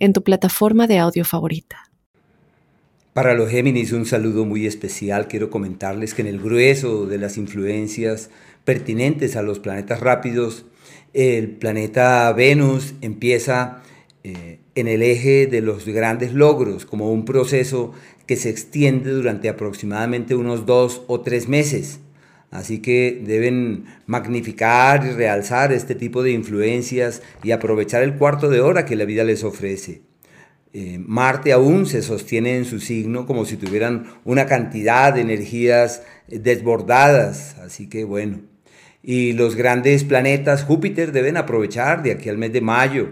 en tu plataforma de audio favorita. Para los Géminis un saludo muy especial. Quiero comentarles que en el grueso de las influencias pertinentes a los planetas rápidos, el planeta Venus empieza eh, en el eje de los grandes logros, como un proceso que se extiende durante aproximadamente unos dos o tres meses. Así que deben magnificar y realzar este tipo de influencias y aprovechar el cuarto de hora que la vida les ofrece. Eh, Marte aún se sostiene en su signo como si tuvieran una cantidad de energías desbordadas, así que bueno. Y los grandes planetas Júpiter deben aprovechar de aquí al mes de mayo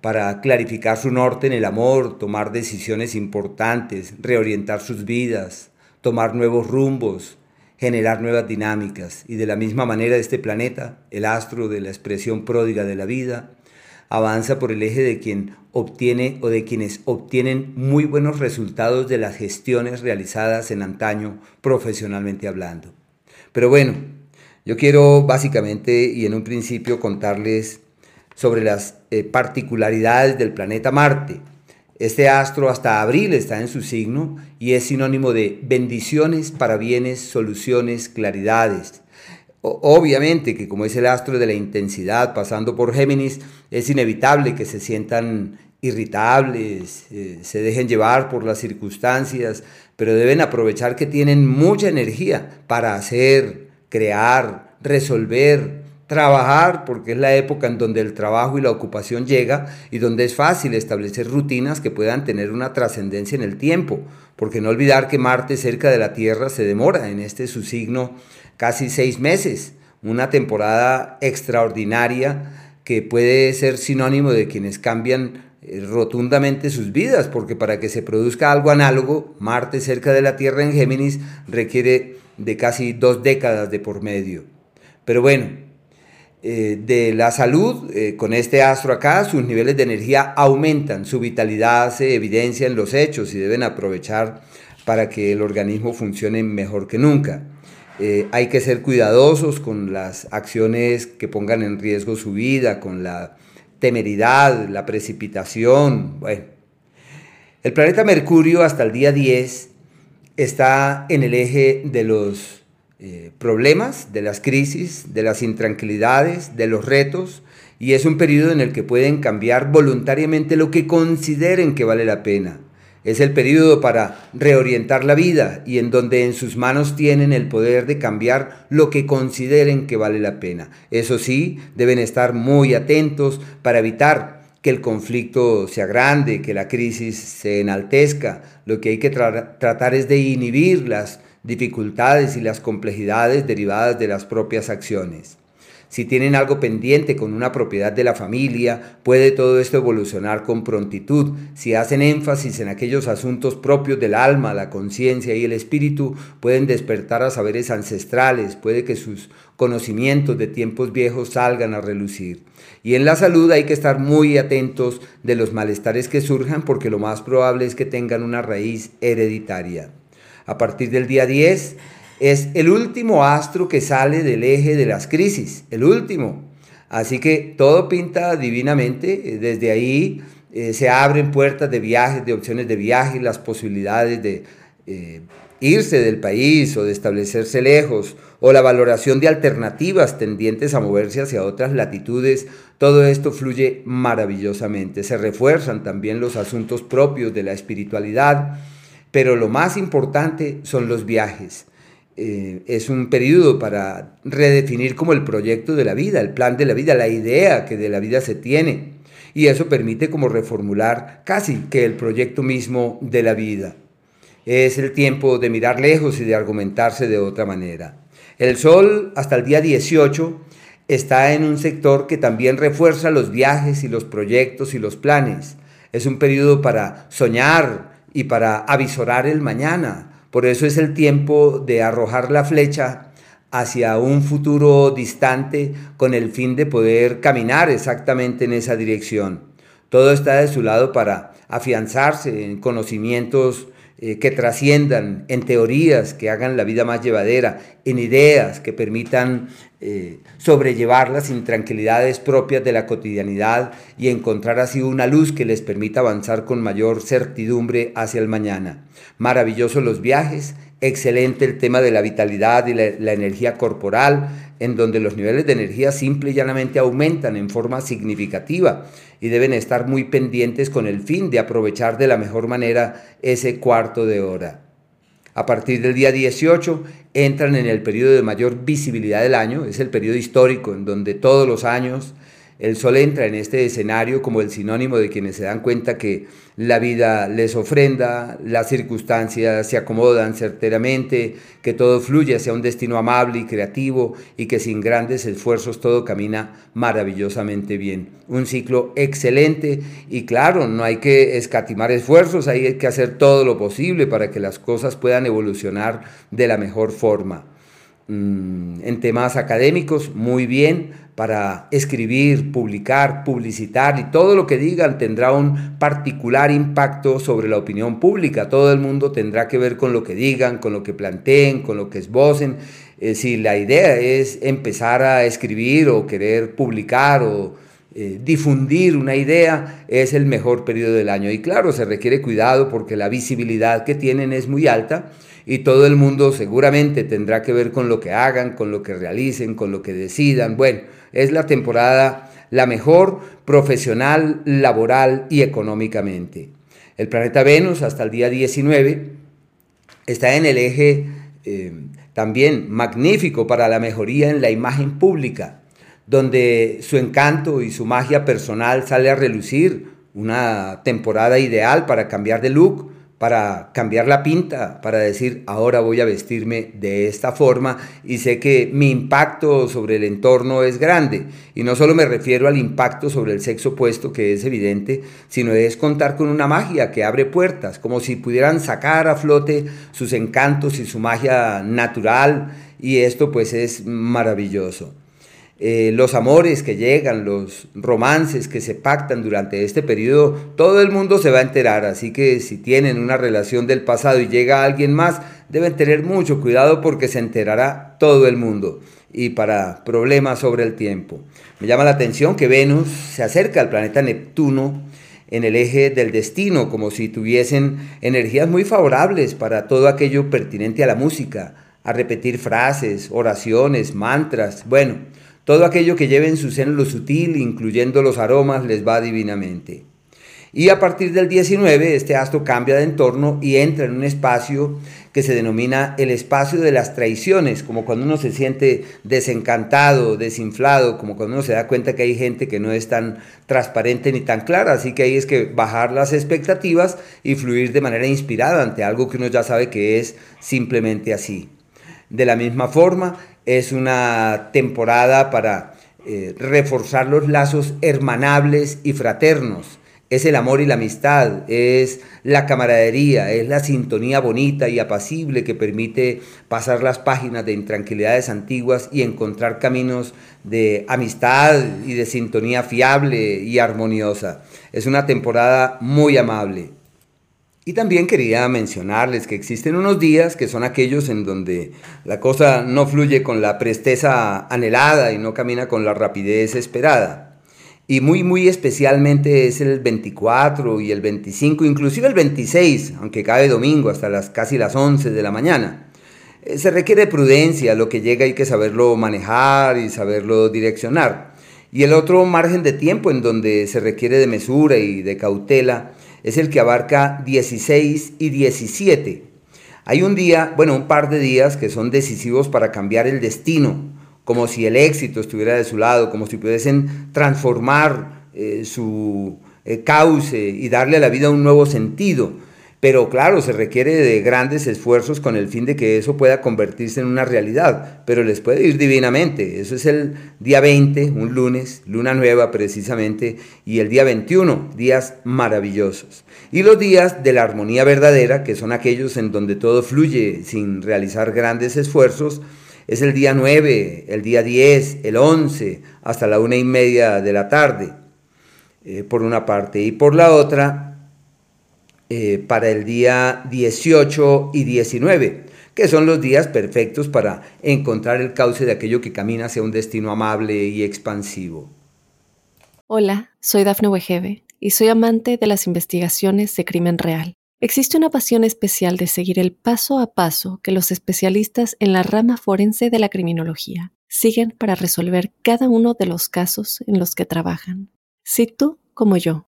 para clarificar su norte en el amor, tomar decisiones importantes, reorientar sus vidas, tomar nuevos rumbos, generar nuevas dinámicas. Y de la misma manera este planeta, el astro de la expresión pródiga de la vida, avanza por el eje de quien obtiene o de quienes obtienen muy buenos resultados de las gestiones realizadas en antaño profesionalmente hablando. Pero bueno, yo quiero básicamente y en un principio contarles sobre las eh, particularidades del planeta Marte este astro hasta abril está en su signo y es sinónimo de bendiciones para bienes, soluciones, claridades. obviamente que como es el astro de la intensidad pasando por Géminis, es inevitable que se sientan irritables, eh, se dejen llevar por las circunstancias, pero deben aprovechar que tienen mucha energía para hacer, crear, resolver, trabajar, porque es la época en donde el trabajo y la ocupación llega y donde es fácil establecer rutinas que puedan tener una trascendencia en el tiempo, porque no olvidar que Marte cerca de la Tierra se demora en este su signo casi seis meses, una temporada extraordinaria que puede ser sinónimo de quienes cambian eh, rotundamente sus vidas, porque para que se produzca algo análogo, Marte cerca de la Tierra en Géminis requiere de casi dos décadas de por medio. Pero bueno, eh, de la salud, eh, con este astro acá, sus niveles de energía aumentan, su vitalidad se evidencia en los hechos y deben aprovechar para que el organismo funcione mejor que nunca. Eh, hay que ser cuidadosos con las acciones que pongan en riesgo su vida, con la temeridad, la precipitación. Bueno, el planeta Mercurio hasta el día 10 está en el eje de los eh, problemas, de las crisis, de las intranquilidades, de los retos, y es un periodo en el que pueden cambiar voluntariamente lo que consideren que vale la pena. Es el periodo para reorientar la vida y en donde en sus manos tienen el poder de cambiar lo que consideren que vale la pena. Eso sí, deben estar muy atentos para evitar que el conflicto sea grande, que la crisis se enaltezca. Lo que hay que tratar es de inhibir las dificultades y las complejidades derivadas de las propias acciones. Si tienen algo pendiente con una propiedad de la familia, puede todo esto evolucionar con prontitud. Si hacen énfasis en aquellos asuntos propios del alma, la conciencia y el espíritu, pueden despertar a saberes ancestrales, puede que sus conocimientos de tiempos viejos salgan a relucir. Y en la salud hay que estar muy atentos de los malestares que surjan porque lo más probable es que tengan una raíz hereditaria a partir del día 10, es el último astro que sale del eje de las crisis, el último. Así que todo pinta divinamente, eh, desde ahí eh, se abren puertas de viajes, de opciones de viaje, las posibilidades de eh, irse del país o de establecerse lejos, o la valoración de alternativas tendientes a moverse hacia otras latitudes, todo esto fluye maravillosamente. Se refuerzan también los asuntos propios de la espiritualidad pero lo más importante son los viajes. Eh, es un periodo para redefinir como el proyecto de la vida, el plan de la vida, la idea que de la vida se tiene. Y eso permite como reformular casi que el proyecto mismo de la vida. Es el tiempo de mirar lejos y de argumentarse de otra manera. El Sol hasta el día 18 está en un sector que también refuerza los viajes y los proyectos y los planes Es un periodo para soñar y para avisorar el mañana. Por eso es el tiempo de arrojar la flecha hacia un futuro distante con el fin de poder caminar exactamente en esa dirección. Todo está de su lado para afianzarse en conocimientos eh, que trasciendan, en teorías que hagan la vida más llevadera, en ideas que permitan eh, sobrellevar las intranquilidades propias de la cotidianidad y encontrar así una luz que les permita avanzar con mayor certidumbre hacia el mañana. Maravillosos los viajes, excelente el tema de la vitalidad y la energía corporal, en donde los niveles de energía simple y llanamente aumentan en forma significativa y deben estar muy pendientes con el fin de aprovechar de la mejor manera ese cuarto de hora. A partir del día 18 entran en el periodo de mayor visibilidad del año, es el periodo histórico en donde todos los años el sol entra en este escenario como el sinónimo de quienes se dan cuenta que la vida les ofrenda, las circunstancias se acomodan certeramente, que todo fluye hacia un destino amable y creativo y que sin grandes esfuerzos todo camina maravillosamente bien. Un ciclo excelente y claro, no hay que escatimar esfuerzos, hay que hacer todo lo posible para que las cosas puedan evolucionar de la mejor forma. Mm, en temas académicos, muy bien, para escribir, publicar, publicitar y todo lo que digan tendrá un particular impacto sobre la opinión pública. Todo el mundo tendrá que ver con lo que digan, con lo que planteen, con lo que esbocen. Eh, si la idea es empezar a escribir o querer publicar o eh, difundir una idea, es el mejor periodo del año. Y claro, se requiere cuidado porque la visibilidad que tienen es muy alta y todo el mundo seguramente tendrá que ver con lo que hagan, con lo que realicen, con lo que decidan. Bueno, es la temporada la mejor profesional, laboral y económicamente. El planeta Venus hasta el día 19 está en el eje eh, también magnífico para la mejoría en la imagen pública, donde su encanto y su magia personal sale a relucir, una temporada ideal para cambiar de look, para cambiar la pinta, para decir, ahora voy a vestirme de esta forma y sé que mi impacto sobre el entorno es grande. Y no solo me refiero al impacto sobre el sexo opuesto, que es evidente, sino es contar con una magia que abre puertas, como si pudieran sacar a flote sus encantos y su magia natural. Y esto pues es maravilloso. Eh, los amores que llegan, los romances que se pactan durante este periodo, todo el mundo se va a enterar, así que si tienen una relación del pasado y llega alguien más, deben tener mucho cuidado porque se enterará todo el mundo. Y para problemas sobre el tiempo. Me llama la atención que Venus se acerca al planeta Neptuno en el eje del destino, como si tuviesen energías muy favorables para todo aquello pertinente a la música, a repetir frases, oraciones, mantras, bueno, todo aquello que lleve en su seno lo sutil, incluyendo los aromas, les va divinamente. Y a partir del 19, este astro cambia de entorno y entra en un espacio que se denomina el espacio de las traiciones, como cuando uno se siente desencantado, desinflado, como cuando uno se da cuenta que hay gente que no es tan transparente ni tan clara. Así que ahí es que bajar las expectativas y fluir de manera inspirada ante algo que uno ya sabe que es simplemente así. De la misma forma, es una temporada para eh, reforzar los lazos hermanables y fraternos. Es el amor y la amistad, es la camaradería, es la sintonía bonita y apacible que permite pasar las páginas de intranquilidades antiguas y encontrar caminos de amistad y de sintonía fiable y armoniosa. Es una temporada muy amable. Y también quería mencionarles que existen unos días que son aquellos en donde la cosa no fluye con la presteza anhelada y no camina con la rapidez esperada. Y muy, muy especialmente es el 24 y el 25, inclusive el 26, aunque cabe domingo hasta las casi las 11 de la mañana. Eh, se requiere prudencia, lo que llega hay que saberlo manejar y saberlo direccionar. Y el otro margen de tiempo en donde se requiere de mesura y de cautela es el que abarca 16 y 17. Hay un día, bueno, un par de días que son decisivos para cambiar el destino, como si el éxito estuviera de su lado, como si pudiesen transformar eh, su eh, cauce y darle a la vida un nuevo sentido. Pero claro, se requiere de grandes esfuerzos con el fin de que eso pueda convertirse en una realidad, pero les puede ir divinamente. Eso es el día 20, un lunes, luna nueva precisamente, y el día 21, días maravillosos. Y los días de la armonía verdadera, que son aquellos en donde todo fluye sin realizar grandes esfuerzos, es el día 9, el día 10, el 11, hasta la una y media de la tarde, eh, por una parte. Y por la otra, eh, para el día 18 y 19, que son los días perfectos para encontrar el cauce de aquello que camina hacia un destino amable y expansivo. Hola, soy Dafne Wegebe y soy amante de las investigaciones de crimen real. Existe una pasión especial de seguir el paso a paso que los especialistas en la rama forense de la criminología siguen para resolver cada uno de los casos en los que trabajan. Si tú, como yo,